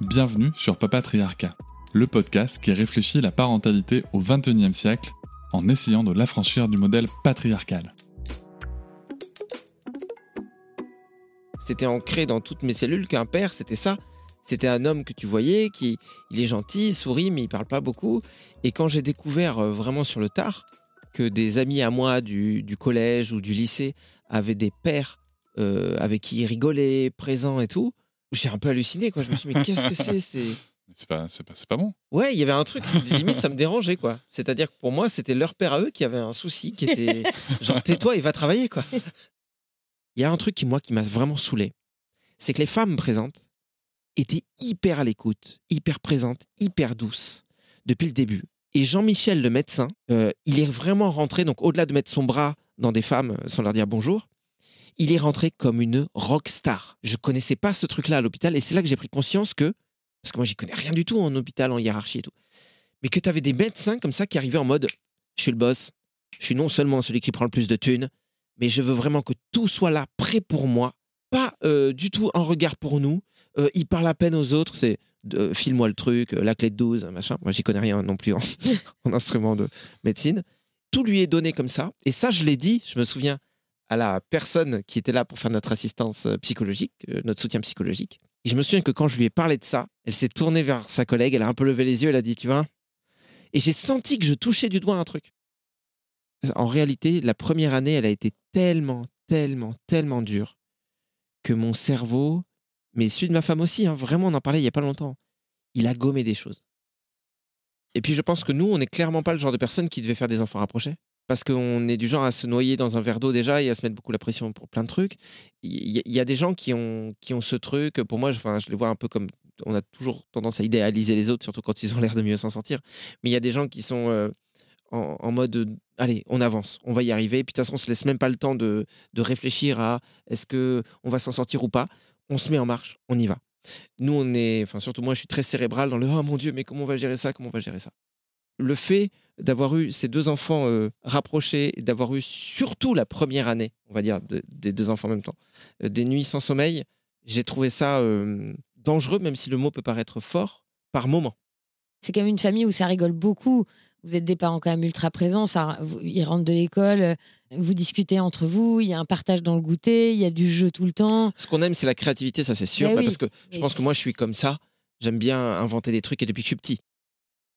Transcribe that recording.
Bienvenue sur Papatriarcat, le podcast qui réfléchit la parentalité au XXIe siècle en essayant de l'affranchir du modèle patriarcal. C'était ancré dans toutes mes cellules qu'un père, c'était ça. C'était un homme que tu voyais, qui il est gentil, il sourit, mais il parle pas beaucoup. Et quand j'ai découvert euh, vraiment sur le tard que des amis à moi du, collège ou du lycée avaient des pères euh, avec qui ils rigolaient, présents et tout, j'ai un peu halluciné, quoi. Je me suis dit, mais qu'est-ce que c'est C'est pas, pas, bon. Ouais, il y avait un truc, limite, ça me dérangeait, quoi. C'est-à-dire que pour moi, c'était leur père à eux qui avait un souci, qui était genre, tais-toi et va travailler, quoi. Il y a un truc qui, moi, qui m'a vraiment saoulé. C'est que les femmes présentes étaient hyper à l'écoute, hyper présentes, hyper douces depuis le début. Et Jean-Michel, le médecin, euh, il est vraiment rentré, donc au-delà de mettre son bras dans des femmes sans leur dire bonjour, il est rentré comme une rock star. Je connaissais pas ce truc-là à l'hôpital et c'est là que j'ai pris conscience que, parce que moi j'y connais rien du tout en hôpital, en hiérarchie et tout, mais que tu avais des médecins comme ça qui arrivaient en mode je suis le boss, je suis non seulement celui qui prend le plus de thunes, mais je veux vraiment que tout soit là, prêt pour moi, pas euh, du tout un regard pour nous. Euh, il parle à peine aux autres, c'est euh, file-moi le truc, la clé de 12, machin. Moi j'y connais rien non plus en, en instrument de médecine. Tout lui est donné comme ça. Et ça, je l'ai dit, je me souviens, à la personne qui était là pour faire notre assistance euh, psychologique, euh, notre soutien psychologique. Et je me souviens que quand je lui ai parlé de ça, elle s'est tournée vers sa collègue, elle a un peu levé les yeux, elle a dit, tu vois. Et j'ai senti que je touchais du doigt un truc. En réalité, la première année, elle a été tellement, tellement, tellement dure que mon cerveau, mais celui de ma femme aussi, hein, vraiment, on en parlait il n'y a pas longtemps, il a gommé des choses. Et puis je pense que nous, on n'est clairement pas le genre de personne qui devait faire des enfants rapprochés parce qu'on est du genre à se noyer dans un verre d'eau déjà et à se mettre beaucoup la pression pour plein de trucs. Il y, a des gens qui ont, qui ont ce truc. Pour moi, je, enfin, je les vois un peu comme. On a toujours tendance à idéaliser les autres, surtout quand ils ont l'air de mieux s'en sortir. Mais il y a des gens qui sont euh, en, mode allez, on avance, on va y arriver. Et puis de toute façon, on se laisse même pas le temps de, de réfléchir à est-ce que on va s'en sortir ou pas. On se met en marche, on y va. Nous, on est, enfin surtout moi, je suis très cérébral dans le oh mon dieu, mais comment on va gérer ça, comment on va gérer ça? Le fait d'avoir eu ces deux enfants euh, rapprochés, d'avoir eu surtout la première année, on va dire, des deux enfants en même temps, euh, des nuits sans sommeil, j'ai trouvé ça euh, dangereux, même si le mot peut paraître fort, par moment. C'est quand même une famille où ça rigole beaucoup. Vous êtes des parents quand même ultra présents. Ça, ils rentrent de l'école, vous discutez entre vous, il y a un partage dans le goûter, il y a du jeu tout le temps. Ce qu'on aime, c'est la créativité, ça c'est sûr. Ben bah, parce que je pense que moi, je suis comme ça. J'aime bien inventer des trucs et depuis que je suis petit.